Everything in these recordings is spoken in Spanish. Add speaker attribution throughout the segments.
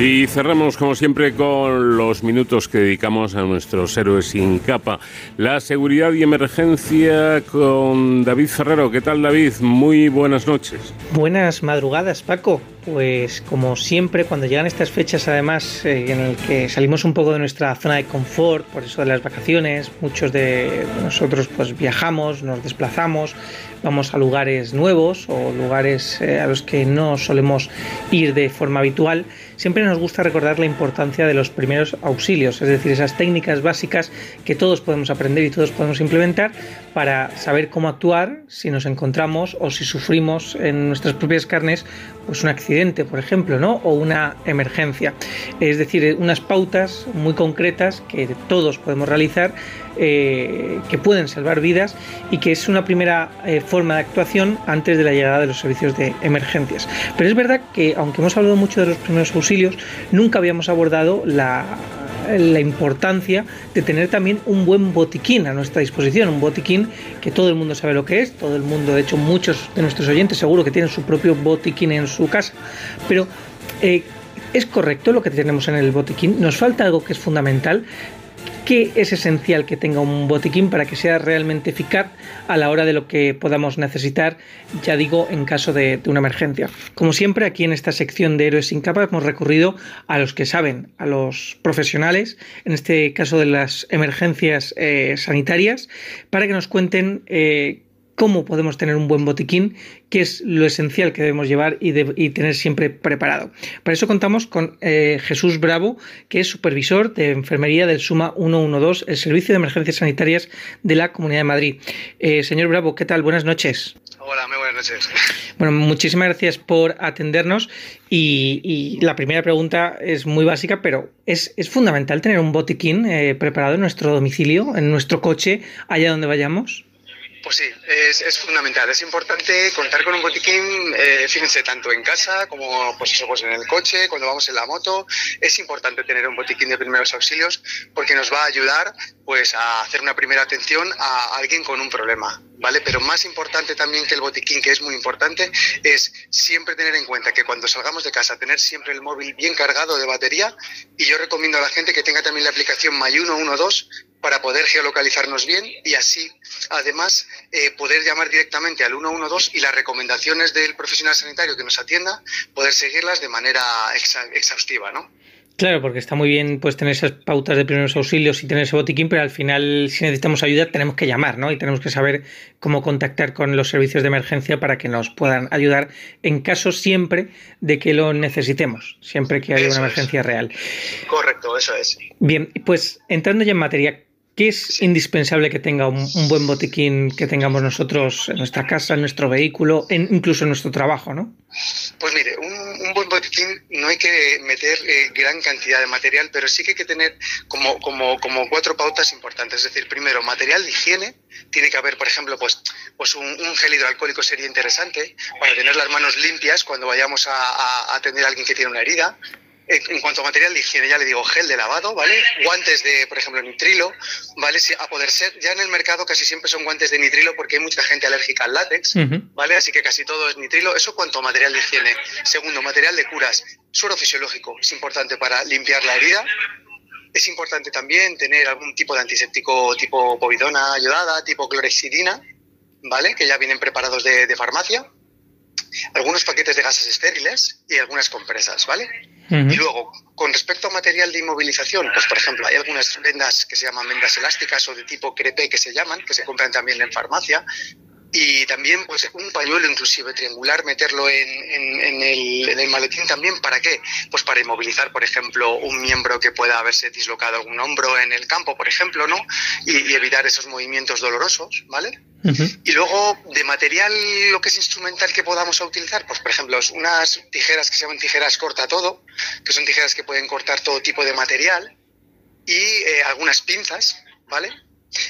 Speaker 1: Y cerramos, como siempre, con los minutos que dedicamos a nuestros héroes sin capa. La seguridad y emergencia con David Ferrero. ¿Qué tal, David? Muy buenas noches.
Speaker 2: Buenas madrugadas, Paco. Pues como siempre, cuando llegan estas fechas, además, eh, en el que salimos un poco de nuestra zona de confort, por eso de las vacaciones, muchos de nosotros pues viajamos, nos desplazamos, vamos a lugares nuevos o lugares eh, a los que no solemos ir de forma habitual siempre nos gusta recordar la importancia de los primeros auxilios, es decir, esas técnicas básicas que todos podemos aprender y todos podemos implementar para saber cómo actuar si nos encontramos o si sufrimos en nuestras propias carnes pues un accidente, por ejemplo, ¿no? o una emergencia. Es decir, unas pautas muy concretas que todos podemos realizar eh, que pueden salvar vidas y que es una primera eh, forma de actuación antes de la llegada de los servicios de emergencias. Pero es verdad que, aunque hemos hablado mucho de los primeros auxilios, nunca habíamos abordado la, importancia de tener también un buen botiquín a nuestra disposición, un botiquín que todo el mundo sabe lo que es, todo el mundo, de hecho muchos de nuestros oyentes seguro que tienen su propio botiquín en su casa, pero eh, ¿es correcto lo que tenemos en el botiquín? ¿Nos falta algo que es fundamental? Qué es esencial que tenga un botiquín para que sea realmente eficaz a la hora de lo que podamos necesitar, ya digo, en caso de, una emergencia. Como siempre, aquí en esta sección de Héroes sin capa hemos recurrido a los que saben, a los profesionales, en este caso de las emergencias eh, sanitarias, para que nos cuenten eh, cómo podemos tener un buen botiquín, qué es lo esencial que debemos llevar y, tener siempre preparado. Para eso contamos con eh, Jesús Bravo, que es supervisor de enfermería del SUMA 112, el Servicio de Emergencias Sanitarias de la Comunidad de Madrid. Eh, señor Bravo, ¿qué tal? Buenas noches.
Speaker 3: Hola, muy buenas noches.
Speaker 2: Bueno, muchísimas gracias por atendernos y, la primera pregunta es muy básica, pero ¿es, fundamental tener un botiquín eh, preparado en nuestro domicilio, en nuestro coche, allá donde vayamos?
Speaker 3: Pues sí, es, fundamental. Es importante contar con un botiquín, eh, fíjense, tanto en casa como pues eso, pues en el coche, cuando vamos en la moto. Es importante tener un botiquín de primeros auxilios porque nos va a ayudar pues a hacer una primera atención a alguien con un problema, ¿vale? Pero más importante también que el botiquín, que es muy importante, es siempre tener en cuenta que cuando salgamos de casa, tener siempre el móvil bien cargado de batería y yo recomiendo a la gente que tenga también la aplicación My112 para poder geolocalizarnos bien y así, además, eh, poder llamar directamente al 112 y las recomendaciones del profesional sanitario que nos atienda, poder seguirlas de manera exhaustiva, ¿no?
Speaker 2: Claro, porque está muy bien pues tener esas pautas de primeros auxilios y tener ese botiquín, pero al final si necesitamos ayuda tenemos que llamar, ¿no? Y tenemos que saber cómo contactar con los servicios de emergencia para que nos puedan ayudar en caso siempre de que lo necesitemos, siempre que haya una emergencia real.
Speaker 3: Correcto, eso es.
Speaker 2: Bien, pues entrando ya en materia, ¿Qué es indispensable que tenga un, buen botiquín que tengamos nosotros en nuestra casa, en nuestro vehículo, incluso en nuestro trabajo, ¿no?
Speaker 3: Pues mire, un, buen botiquín no hay que meter eh, gran cantidad de material, pero sí que hay que tener como, como, como cuatro pautas importantes. Es decir, primero, material de higiene. Tiene que haber, por ejemplo, pues, pues un, gel hidroalcohólico sería interesante para tener las manos limpias cuando vayamos a, a atender a alguien que tiene una herida en cuanto a material de higiene, ya le digo, gel de lavado, ¿vale? Guantes de, por ejemplo, nitrilo, ¿vale? a poder ser, ya en el mercado casi siempre son guantes de nitrilo porque hay mucha gente alérgica al látex, ¿vale? Así que casi todo es nitrilo. Eso cuanto a material de higiene. Segundo, material de curas. Suero fisiológico es importante para limpiar la herida. Es importante también tener algún tipo de antiséptico tipo povidona ayudada, tipo clorexidina, ¿vale? Que ya vienen preparados de, de farmacia algunos paquetes de gases estériles y algunas compresas, ¿vale? Y luego, con respecto a material de inmovilización, pues por ejemplo, hay algunas vendas que se llaman vendas elásticas o de tipo crepe que se llaman, que se compran también en farmacia, y también pues un pañuelo inclusive triangular meterlo en, en, el, en, el, maletín también para qué pues para inmovilizar por ejemplo un miembro que pueda haberse dislocado algún hombro en el campo por ejemplo no y, evitar esos movimientos dolorosos vale y luego de material lo que es instrumental que podamos utilizar pues por ejemplo unas tijeras que se llaman tijeras corta todo que son tijeras que pueden cortar todo tipo de material y eh, algunas pinzas vale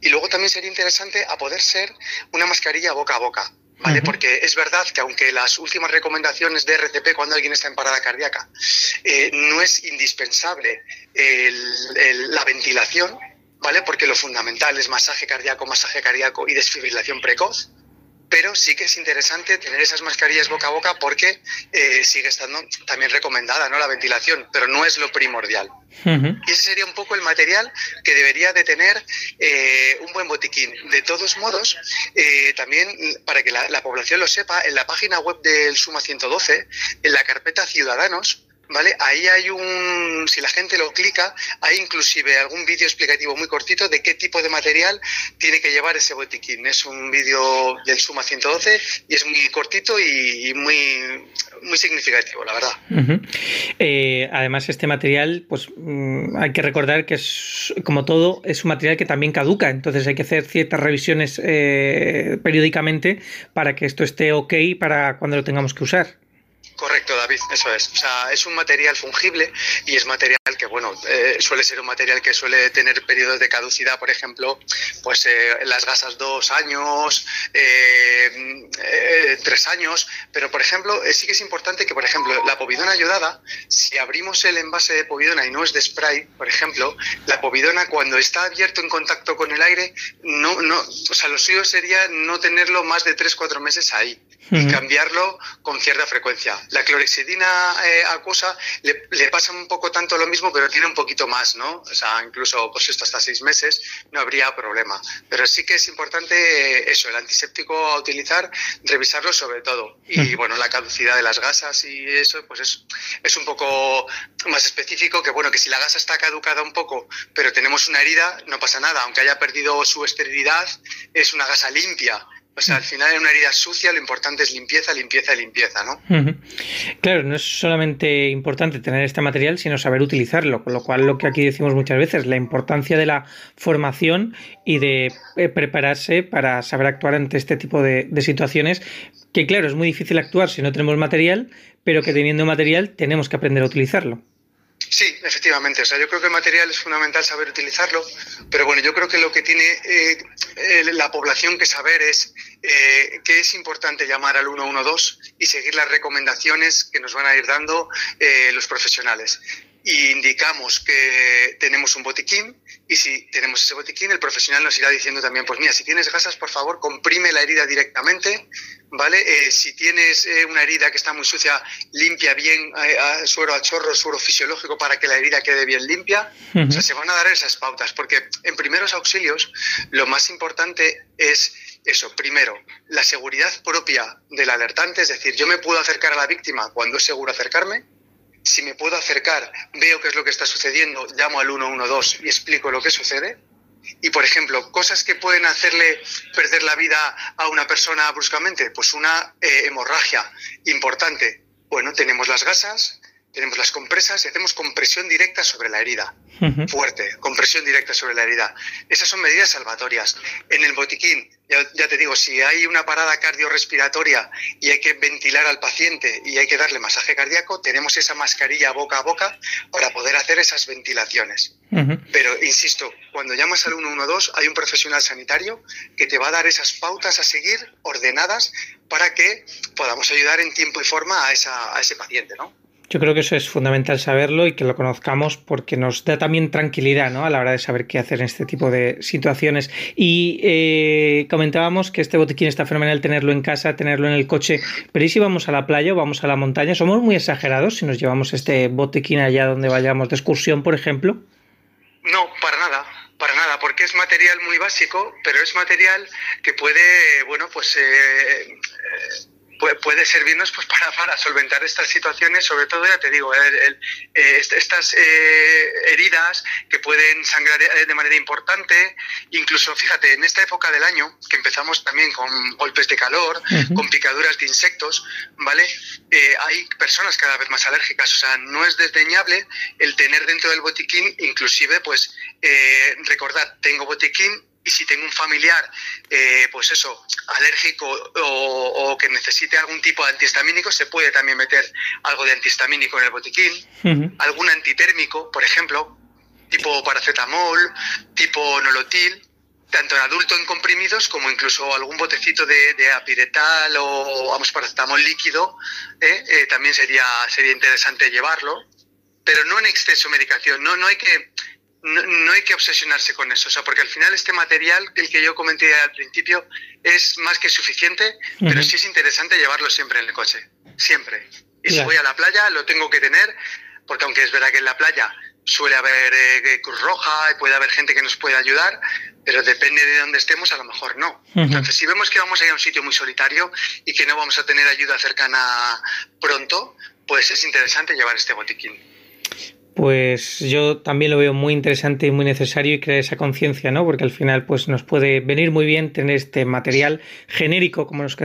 Speaker 3: y luego también sería interesante a poder ser una mascarilla boca a boca, ¿vale? Porque es verdad que aunque las últimas recomendaciones de RCP cuando alguien está en parada cardíaca eh, no es indispensable la ventilación, ¿vale? Porque lo fundamental es masaje cardíaco, masaje cardíaco y desfibrilación precoz. Pero sí que es interesante tener esas mascarillas boca a boca porque eh, sigue estando también recomendada ¿no? la ventilación, pero no es lo primordial. Y ese sería un poco el material que debería de tener eh, un buen botiquín. De todos modos, eh, también para que la, la, población lo sepa, en la página web del Suma 112, en la carpeta Ciudadanos, ¿vale? Ahí hay un, si la gente lo clica, hay inclusive algún vídeo explicativo muy cortito de qué tipo de material tiene que llevar ese botiquín. Es un vídeo del Suma 112 y es muy cortito y, muy, muy significativo, la verdad.
Speaker 2: Eh, además, este material, pues mm, hay que recordar que es, como todo, es un material que también caduca, entonces hay que hacer ciertas revisiones eh, periódicamente para que esto esté ok para cuando lo tengamos que usar.
Speaker 3: Correcto, David, eso es. O sea, es un material fungible y es material que, bueno, eh, suele ser un material que suele tener periodos de caducidad, por ejemplo, pues eh, las gasas dos años, eh, tres años, pero, por ejemplo, sí que es importante que, por ejemplo, la povidona ayudada, si abrimos el envase de povidona y no es de spray, por ejemplo, la povidona cuando está abierto en contacto con el aire, no, no, o sea, lo suyo sería no tenerlo más de tres, cuatro meses ahí y cambiarlo con cierta frecuencia. La clorexidina acuosa le, pasa un poco tanto lo mismo, pero tiene un poquito más, ¿no? O sea, incluso pues esto hasta seis meses no habría problema. Pero sí que es importante eh, eso, el antiséptico a utilizar, revisarlo sobre todo. Y bueno, la caducidad de las gasas y eso, pues es, es un poco más específico que bueno, que si la gasa está caducada un poco, pero tenemos una herida, no pasa nada. Aunque haya perdido su esterilidad, es una gasa limpia o sea, al final en una herida sucia lo importante es limpieza, limpieza, limpieza, ¿no?
Speaker 2: Claro, no es solamente importante tener este material, sino saber utilizarlo, con lo cual lo que aquí decimos muchas veces, la importancia de la formación y de eh, prepararse para saber actuar ante este tipo de situaciones, que claro, es muy difícil actuar si no tenemos material, pero que teniendo material tenemos que aprender a utilizarlo.
Speaker 3: Sí, efectivamente. O sea, yo creo que el material es fundamental saber utilizarlo, pero bueno, yo creo que lo que tiene eh, la población que saber es eh, que es importante llamar al 112 y seguir las recomendaciones que nos van a ir dando eh, los profesionales y indicamos que tenemos un botiquín y si tenemos ese botiquín el profesional nos irá diciendo también pues mira si tienes gasas por favor comprime la herida directamente vale eh, si tienes eh, una herida que está muy sucia limpia bien eh, suero a chorro suero fisiológico para que la herida quede bien limpia o sea se van a dar esas pautas porque en primeros auxilios lo más importante es eso, primero, la seguridad propia del alertante, es decir, yo me puedo acercar a la víctima cuando es seguro acercarme, si me puedo acercar, veo qué es lo que está sucediendo, llamo al 112 y explico lo que sucede. Y, por ejemplo, cosas que pueden hacerle perder la vida a una persona bruscamente, pues una eh, hemorragia importante. Bueno, tenemos las gasas, tenemos las compresas y hacemos compresión directa sobre la herida. Fuerte, compresión directa sobre la herida. Esas son medidas salvatorias. En el botiquín, ya, te digo, si hay una parada cardiorrespiratoria y hay que ventilar al paciente y hay que darle masaje cardíaco, tenemos esa mascarilla boca a boca para poder hacer esas ventilaciones. Pero, insisto, cuando llamas al 112 hay un profesional sanitario que te va a dar esas pautas a seguir ordenadas para que podamos ayudar en tiempo y forma a, esa, a ese paciente, ¿no?
Speaker 2: Yo creo que eso es fundamental saberlo y que lo conozcamos porque nos da también tranquilidad ¿no? a la hora de saber qué hacer en este tipo de situaciones. Y eh, comentábamos que este botiquín está fenomenal tenerlo en casa, tenerlo en el coche, pero ¿y si vamos a la playa o vamos a la montaña? ¿Somos muy exagerados si nos llevamos este botiquín allá donde vayamos de excursión, por ejemplo?
Speaker 3: No, para nada para nada, porque es material muy básico, pero es material que puede, bueno, pues eh, eh, puede servirnos pues para, para, solventar estas situaciones, sobre todo, ya te digo, eh, estas eh, heridas que pueden sangrar eh, de manera importante, incluso, fíjate, en esta época del año, que empezamos también con golpes de calor, con picaduras de insectos, ¿vale? hay personas cada vez más alérgicas, o sea, no es desdeñable el tener dentro del botiquín, inclusive, pues, recordad, tengo botiquín, y si tengo un familiar, eh, pues eso, alérgico o, que necesite algún tipo de antihistamínico, se puede también meter algo de antihistamínico en el botiquín, algún antitérmico, por ejemplo, tipo paracetamol, tipo nolotil, tanto en adulto en comprimidos como incluso algún botecito de, apiretal o vamos paracetamol líquido, ¿eh? Eh, también sería, sería interesante llevarlo, pero no en exceso medicación, no, no hay que no, hay que obsesionarse con eso, o sea, porque al final este material, el que yo comenté al principio, es más que suficiente, pero sí es interesante llevarlo siempre en el coche, siempre. Y si voy a la playa, lo tengo que tener, porque aunque es verdad que en la playa suele haber eh, Cruz Roja y puede haber gente que nos puede ayudar, pero depende de dónde estemos, a lo mejor no. Entonces, si vemos que vamos a ir a un sitio muy solitario y que no vamos a tener ayuda cercana pronto, pues es interesante llevar este botiquín
Speaker 2: pues yo también lo veo muy interesante y muy necesario y crear esa conciencia, ¿no? Porque al final pues nos puede venir muy bien tener este material genérico, como nos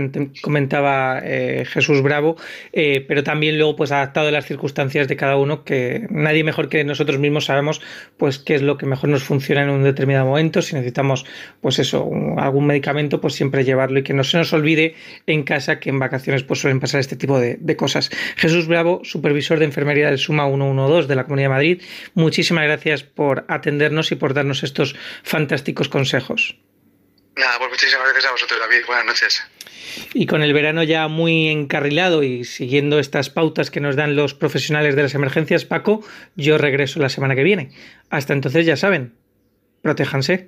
Speaker 2: comentaba eh, Jesús Bravo, eh, pero también luego pues adaptado a las circunstancias de cada uno, que nadie mejor que nosotros mismos sabemos pues qué es lo que mejor nos funciona en un determinado momento, si necesitamos pues eso, algún medicamento, pues siempre llevarlo y que no se nos olvide en casa que en vacaciones pues suelen pasar este tipo de, cosas. Jesús Bravo, supervisor de enfermería del Suma 112 de la Comunidad de Madrid. Muchísimas gracias por atendernos y por darnos estos fantásticos consejos.
Speaker 3: Nada, pues muchísimas gracias a vosotros, David. Buenas noches.
Speaker 2: Y con el verano ya muy encarrilado y siguiendo estas pautas que nos dan los profesionales de las emergencias, Paco, yo regreso la semana que viene. Hasta entonces ya saben, protéjanse.